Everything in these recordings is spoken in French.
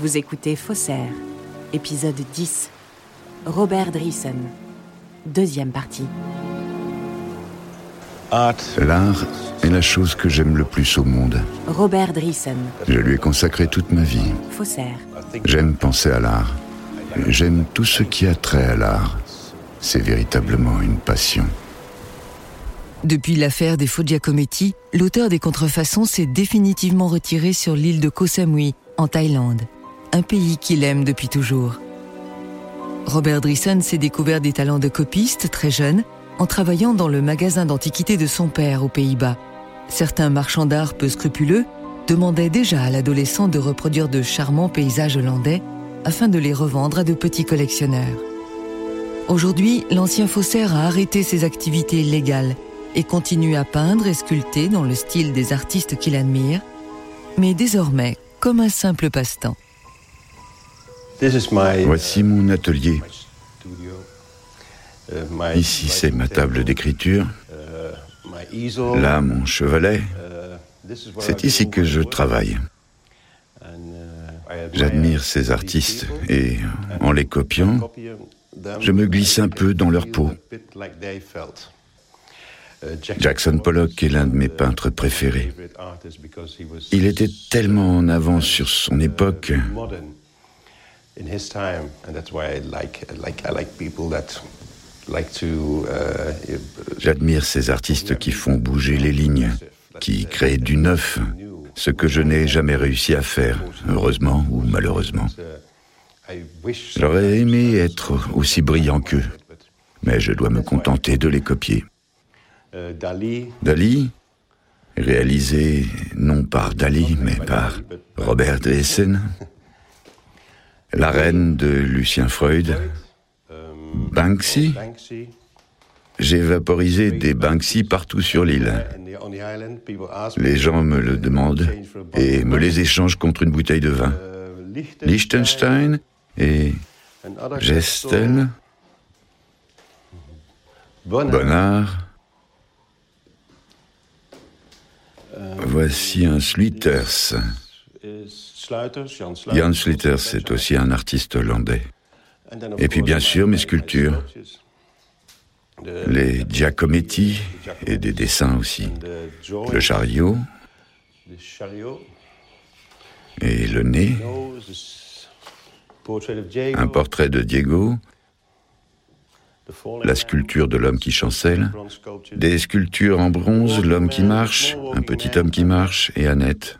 Vous écoutez Faussaire, épisode 10. Robert Driessen. Deuxième partie. L'art est la chose que j'aime le plus au monde. Robert Driessen. Je lui ai consacré toute ma vie. Faussaire. J'aime penser à l'art. J'aime tout ce qui a trait à l'art. C'est véritablement une passion. Depuis l'affaire des faux Giacometti, l'auteur des contrefaçons s'est définitivement retiré sur l'île de Koh Samui, en Thaïlande, un pays qu'il aime depuis toujours. Robert Driessen s'est découvert des talents de copiste très jeune en travaillant dans le magasin d'antiquités de son père aux Pays-Bas. Certains marchands d'art peu scrupuleux demandaient déjà à l'adolescent de reproduire de charmants paysages hollandais afin de les revendre à de petits collectionneurs. Aujourd'hui, l'ancien faussaire a arrêté ses activités légales et continue à peindre et sculpter dans le style des artistes qu'il admire, mais désormais comme un simple passe-temps. Voici mon atelier. Ici, c'est ma table d'écriture. Là, mon chevalet. C'est ici que je travaille. J'admire ces artistes et en les copiant, je me glisse un peu dans leur peau. Jackson Pollock est l'un de mes peintres préférés. Il était tellement en avance sur son époque. J'admire ces artistes qui font bouger les lignes, qui créent du neuf, ce que je n'ai jamais réussi à faire, heureusement ou malheureusement. J'aurais aimé être aussi brillant qu'eux, mais je dois me contenter de les copier. Dali, réalisé non par Dali, mais par Robert Dreesen. La reine de Lucien Freud. Banksy. J'ai vaporisé des Banksy partout sur l'île. Les gens me le demandent et me les échangent contre une bouteille de vin. Liechtenstein et Gestel. Bonnard. Voici un Sluters. Jan Sluters est aussi un artiste hollandais. Et puis bien sûr mes sculptures. Les Giacometti et des dessins aussi. Le chariot. Et le nez. Un portrait de Diego la sculpture de l'homme qui chancelle, des sculptures en bronze, l'homme qui marche, un petit homme qui marche et Annette.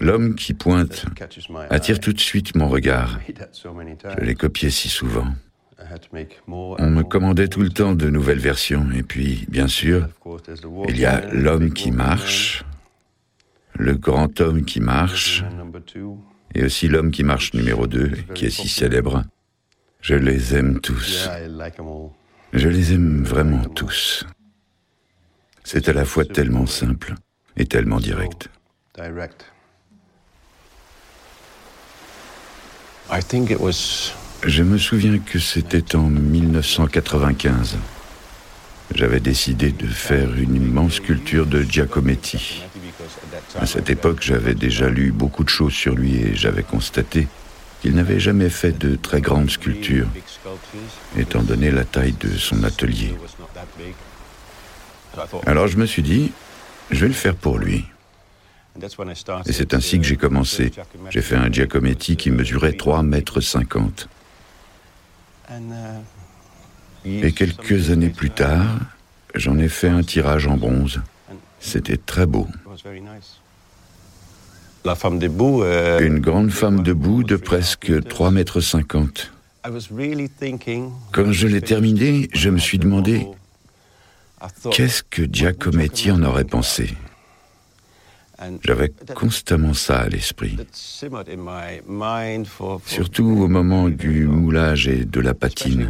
L'homme qui pointe attire tout de suite mon regard. Je l'ai copié si souvent. On me commandait tout le temps de nouvelles versions. Et puis, bien sûr, il y a l'homme qui marche, le grand homme qui marche, et aussi l'homme qui marche numéro 2, qui est si célèbre. Je les aime tous. Je les aime vraiment tous. C'est à la fois tellement simple et tellement direct. Je me souviens que c'était en 1995. J'avais décidé de faire une immense sculpture de Giacometti. À cette époque, j'avais déjà lu beaucoup de choses sur lui et j'avais constaté qu'il n'avait jamais fait de très grandes sculptures, étant donné la taille de son atelier. Alors je me suis dit, je vais le faire pour lui. Et c'est ainsi que j'ai commencé. J'ai fait un Giacometti qui mesurait 3 mètres 50. Et quelques années plus tard, j'en ai fait un tirage en bronze. C'était très beau. La femme debout. Une grande femme debout de presque 3 mètres 50. Quand je l'ai terminé, je me suis demandé qu'est-ce que Giacometti en aurait pensé? J'avais constamment ça à l'esprit. Surtout au moment du moulage et de la patine.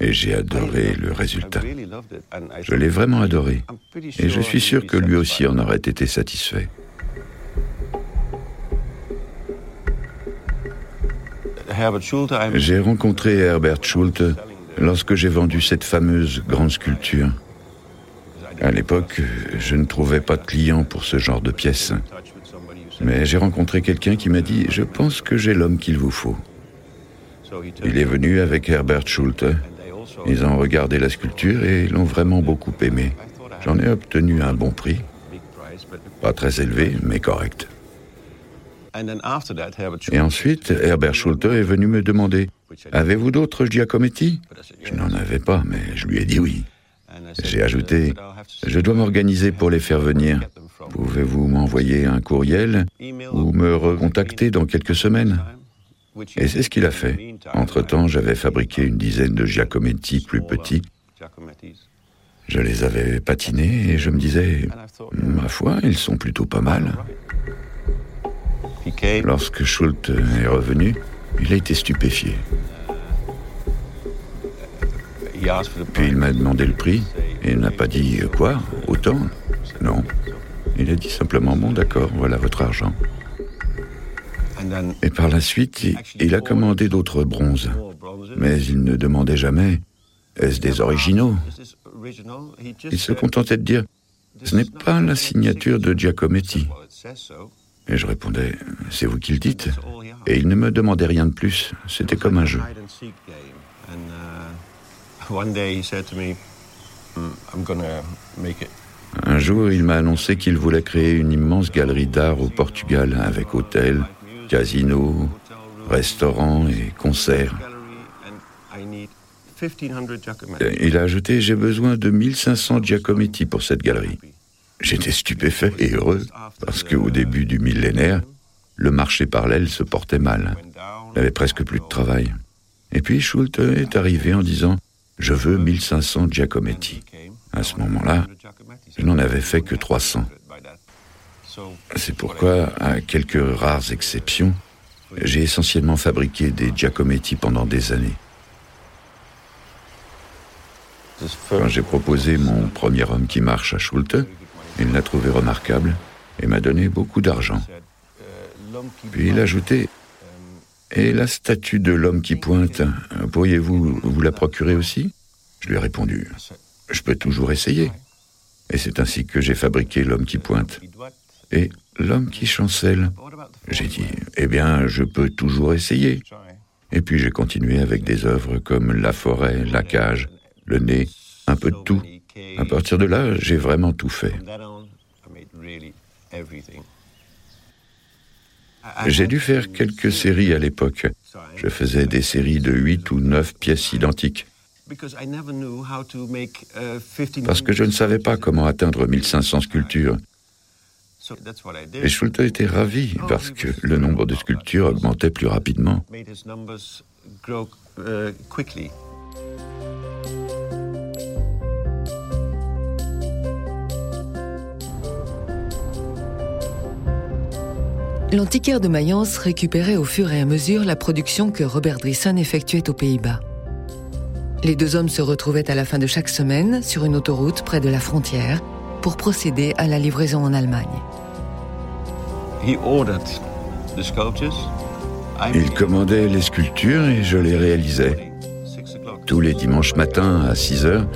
Et j'ai adoré le résultat. Je l'ai vraiment adoré. Et je suis sûr que lui aussi en aurait été satisfait. J'ai rencontré Herbert Schulte lorsque j'ai vendu cette fameuse grande sculpture. À l'époque, je ne trouvais pas de clients pour ce genre de pièces. Mais j'ai rencontré quelqu'un qui m'a dit Je pense que j'ai l'homme qu'il vous faut. Il est venu avec Herbert Schulte. Ils ont regardé la sculpture et l'ont vraiment beaucoup aimé. J'en ai obtenu un bon prix. Pas très élevé, mais correct. Et ensuite, Herbert Schulte est venu me demander Avez-vous d'autres Giacometti? Je n'en avais pas, mais je lui ai dit oui. J'ai ajouté Je dois m'organiser pour les faire venir. Pouvez-vous m'envoyer un courriel ou me recontacter dans quelques semaines? Et c'est ce qu'il a fait. Entre-temps, j'avais fabriqué une dizaine de Giacometti plus petits. Je les avais patinés et je me disais, ma foi, ils sont plutôt pas mal. Lorsque Schultz est revenu, il a été stupéfié. Puis il m'a demandé le prix et il n'a pas dit quoi Autant Non. Il a dit simplement bon d'accord, voilà votre argent. Et par la suite, il a commandé d'autres bronzes. Mais il ne demandait jamais est-ce des originaux? Il se contentait de dire ce n'est pas la signature de Giacometti. Et je répondais c'est vous qui le dites. Et il ne me demandait rien de plus. C'était comme un jeu. Un jour, il m'a annoncé qu'il voulait créer une immense galerie d'art au Portugal avec hôtel, casino, restaurant et concerts. Il a ajouté J'ai besoin de 1500 Giacometti pour cette galerie. J'étais stupéfait et heureux parce qu'au début du millénaire, le marché parallèle se portait mal. Il avait presque plus de travail. Et puis Schultz est arrivé en disant Je veux 1500 Giacometti. À ce moment-là, je n'en avais fait que 300. C'est pourquoi, à quelques rares exceptions, j'ai essentiellement fabriqué des Giacometti pendant des années. Quand j'ai proposé mon premier homme qui marche à Schulte, il l'a trouvé remarquable et m'a donné beaucoup d'argent. Puis il a ajouté Et la statue de l'homme qui pointe, pourriez-vous vous la procurer aussi? Je lui ai répondu Je peux toujours essayer. Et c'est ainsi que j'ai fabriqué l'homme qui pointe. Et l'homme qui chancelle J'ai dit Eh bien, je peux toujours essayer. Et puis j'ai continué avec des œuvres comme La forêt, La cage, Le nez, un peu de tout. À partir de là, j'ai vraiment tout fait. J'ai dû faire quelques séries à l'époque. Je faisais des séries de 8 ou 9 pièces identiques. Parce que je ne savais pas comment atteindre 1500 sculptures. Et Schulte était ravi parce que le nombre de sculptures augmentait plus rapidement. L'antiquaire de Mayence récupérait au fur et à mesure la production que Robert Driessen effectuait aux Pays-Bas. Les deux hommes se retrouvaient à la fin de chaque semaine sur une autoroute près de la frontière pour procéder à la livraison en Allemagne. Il commandait les sculptures et je les réalisais. Tous les dimanches matins à 6 heures,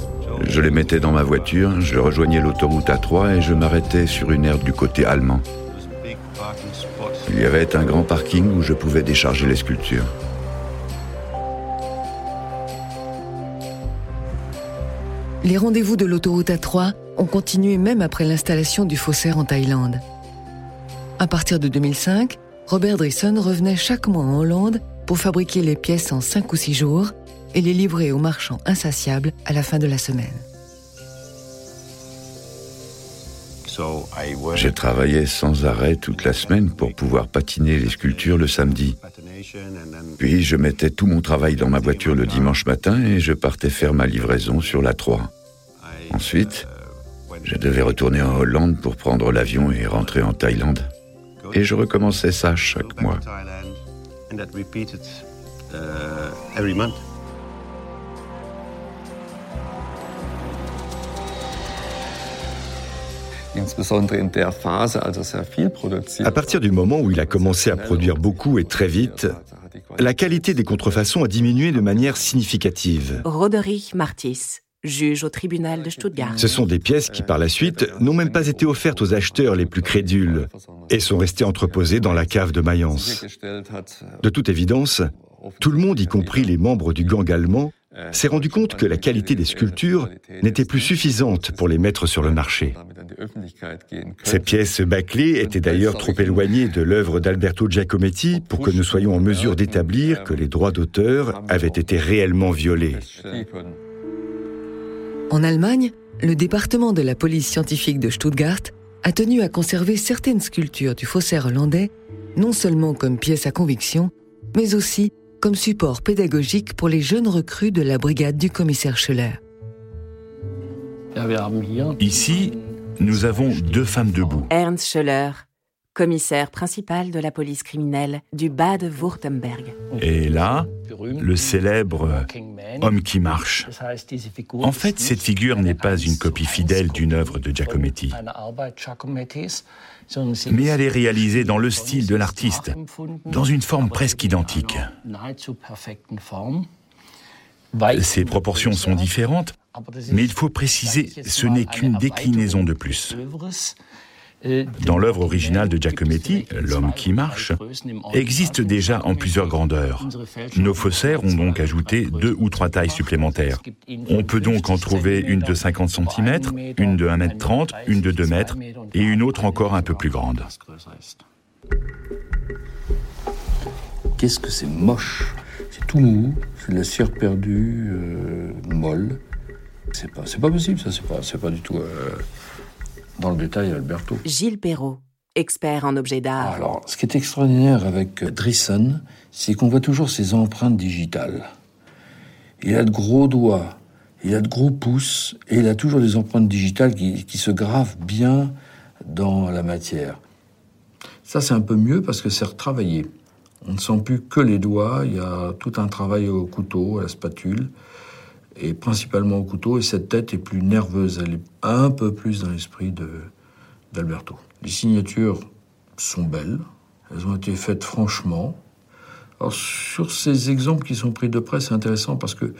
je les mettais dans ma voiture, je rejoignais l'autoroute A3 et je m'arrêtais sur une aire du côté allemand. Il y avait un grand parking où je pouvais décharger les sculptures. Les rendez-vous de l'autoroute A3 ont continué même après l'installation du faussaire en Thaïlande. À partir de 2005, Robert Driessen revenait chaque mois en Hollande pour fabriquer les pièces en 5 ou 6 jours et les livrer aux marchands insatiables à la fin de la semaine. J'ai travaillé sans arrêt toute la semaine pour pouvoir patiner les sculptures le samedi. Puis je mettais tout mon travail dans ma voiture le dimanche matin et je partais faire ma livraison sur la 3. Ensuite, je devais retourner en Hollande pour prendre l'avion et rentrer en Thaïlande. Et je recommençais ça chaque mois. À partir du moment où il a commencé à produire beaucoup et très vite, la qualité des contrefaçons a diminué de manière significative. Roderick Martis, juge au tribunal de Stuttgart. Ce sont des pièces qui, par la suite, n'ont même pas été offertes aux acheteurs les plus crédules et sont restées entreposées dans la cave de Mayence. De toute évidence, tout le monde, y compris les membres du gang allemand, s'est rendu compte que la qualité des sculptures n'était plus suffisante pour les mettre sur le marché. Ces pièces bâclées étaient d'ailleurs trop éloignées de l'œuvre d'Alberto Giacometti pour que nous soyons en mesure d'établir que les droits d'auteur avaient été réellement violés. En Allemagne, le département de la police scientifique de Stuttgart a tenu à conserver certaines sculptures du faussaire hollandais, non seulement comme pièces à conviction, mais aussi comme support pédagogique pour les jeunes recrues de la brigade du commissaire Scheller. Ici, nous avons deux femmes debout. Ernst Scheller, commissaire principal de la police criminelle du Bade-Württemberg. Et là, le célèbre homme qui marche. En fait, cette figure n'est pas une copie fidèle d'une œuvre de Giacometti, mais elle est réalisée dans le style de l'artiste, dans une forme presque identique. Ses proportions sont différentes, mais il faut préciser, ce n'est qu'une déclinaison de plus. Dans l'œuvre originale de Giacometti, L'homme qui marche existe déjà en plusieurs grandeurs. Nos faussaires ont donc ajouté deux ou trois tailles supplémentaires. On peut donc en trouver une de 50 cm, une de 1 m 30, une de 2 mètres et une autre encore un peu plus grande. Qu'est-ce que c'est moche C'est tout mou, c'est de la cire perdue, euh, molle. C'est pas, pas possible, ça, c'est pas, pas du tout. Euh, dans le détail, Alberto. Gilles Perrault, expert en objets d'art. Alors, ce qui est extraordinaire avec Driessen, c'est qu'on voit toujours ses empreintes digitales. Il a de gros doigts, il a de gros pouces, et il a toujours des empreintes digitales qui, qui se gravent bien dans la matière. Ça, c'est un peu mieux parce que c'est retravaillé. On ne sent plus que les doigts, il y a tout un travail au couteau, à la spatule et principalement au couteau, et cette tête est plus nerveuse, elle est un peu plus dans l'esprit d'Alberto. Les signatures sont belles, elles ont été faites franchement. Alors sur ces exemples qui sont pris de près, c'est intéressant parce que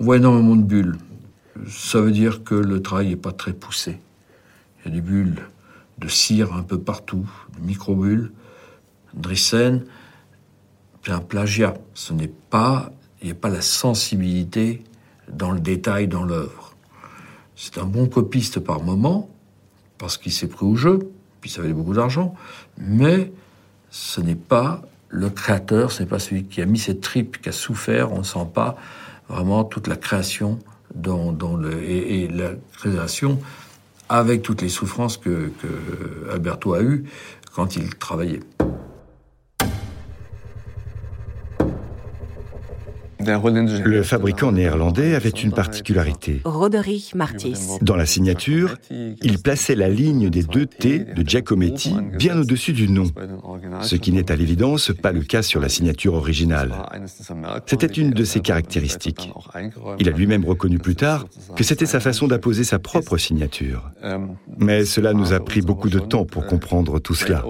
on voit énormément de bulles. Ça veut dire que le travail n'est pas très poussé. Il y a des bulles de cire un peu partout, de micro-bulles. Drissen, c'est un plagiat. Ce n'est pas, il n'y a pas la sensibilité dans le détail, dans l'œuvre. C'est un bon copiste par moment, parce qu'il s'est pris au jeu, puis ça valait beaucoup d'argent, mais ce n'est pas le créateur, ce n'est pas celui qui a mis cette tripe, qui a souffert, on ne sent pas vraiment toute la création et, la création avec toutes les souffrances que Alberto a eues quand il travaillait. Le fabricant néerlandais avait une particularité. Roderick Martis. Dans la signature, il plaçait la ligne des deux T de Giacometti bien au-dessus du nom, ce qui n'est à l'évidence pas le cas sur la signature originale. C'était une de ses caractéristiques. Il a lui-même reconnu plus tard que c'était sa façon d'apposer sa propre signature. Mais cela nous a pris beaucoup de temps pour comprendre tout cela.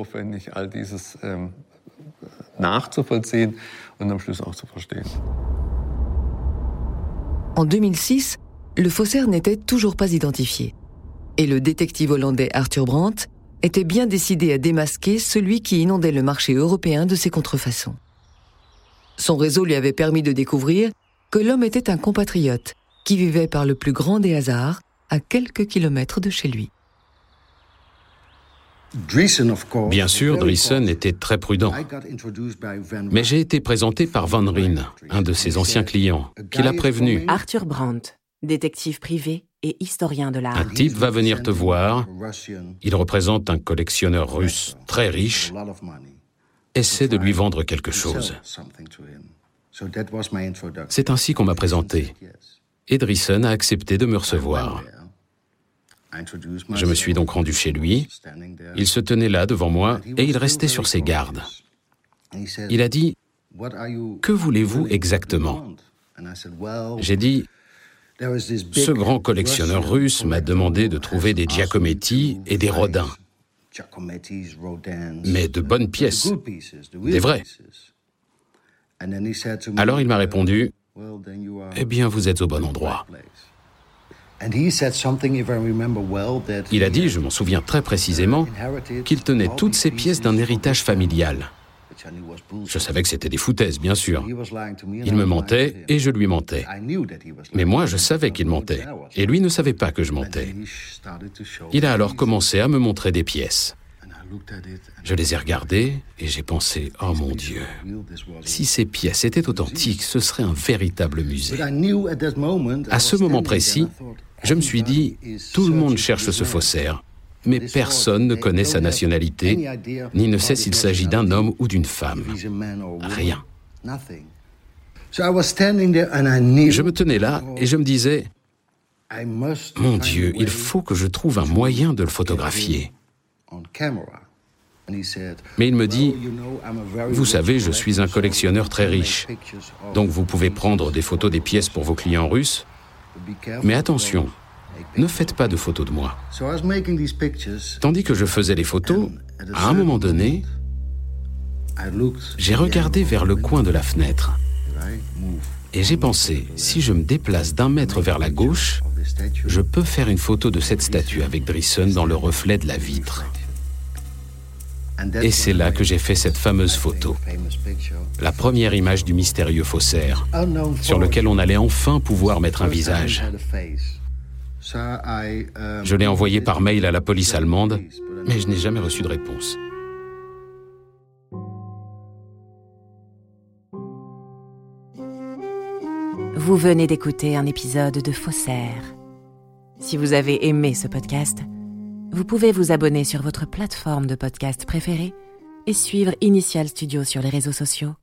En 2006, le faussaire n'était toujours pas identifié. Et le détective hollandais Arthur Brandt était bien décidé à démasquer celui qui inondait le marché européen de ses contrefaçons. Son réseau lui avait permis de découvrir que l'homme était un compatriote qui vivait par le plus grand des hasards à quelques kilomètres de chez lui. Bien sûr, Driessen était très prudent. Mais j'ai été présenté par Van Ryn, un de ses anciens clients, qui l'a prévenu. Arthur Brandt, détective privé et historien de l'art. Un type va venir te voir. Il représente un collectionneur russe très riche. Essaie de lui vendre quelque chose. C'est ainsi qu'on m'a présenté. Et Driessen a accepté de me recevoir. Je me suis donc rendu chez lui. Il se tenait là devant moi et il restait sur ses gardes. Il a dit Que voulez-vous exactement? J'ai dit Ce grand collectionneur russe m'a demandé de trouver des Giacometti et des Rodin. Mais de bonnes pièces, des vraies. Alors il m'a répondu Eh bien, vous êtes au bon endroit. Il a dit, je m'en souviens très précisément, qu'il tenait toutes ces pièces d'un héritage familial. Je savais que c'était des foutaises, bien sûr. Il me mentait et je lui mentais. Mais moi, je savais qu'il mentait. Et lui ne savait pas que je mentais. Il a alors commencé à me montrer des pièces. Je les ai regardées et j'ai pensé, oh mon Dieu, si ces pièces étaient authentiques, ce serait un véritable musée. À ce moment précis, je me suis dit, tout le monde cherche ce faussaire mais personne ne connaît sa nationalité, ni ne sait s'il s'agit d'un homme ou d'une femme. Rien. Je me tenais là et je me disais, mon Dieu, il faut que je trouve un moyen de le photographier. Mais il me dit, vous savez, je suis un collectionneur très riche, donc vous pouvez prendre des photos des pièces pour vos clients russes, mais attention, ne faites pas de photos de moi. Tandis que je faisais les photos, à un moment donné, j'ai regardé vers le coin de la fenêtre. Et j'ai pensé, si je me déplace d'un mètre vers la gauche, je peux faire une photo de cette statue avec Brisson dans le reflet de la vitre. Et c'est là que j'ai fait cette fameuse photo, la première image du mystérieux faussaire, sur lequel on allait enfin pouvoir mettre un visage. Je l'ai envoyé par mail à la police allemande, mais je n'ai jamais reçu de réponse. Vous venez d'écouter un épisode de Faussaire. Si vous avez aimé ce podcast, vous pouvez vous abonner sur votre plateforme de podcast préférée et suivre Initial Studio sur les réseaux sociaux.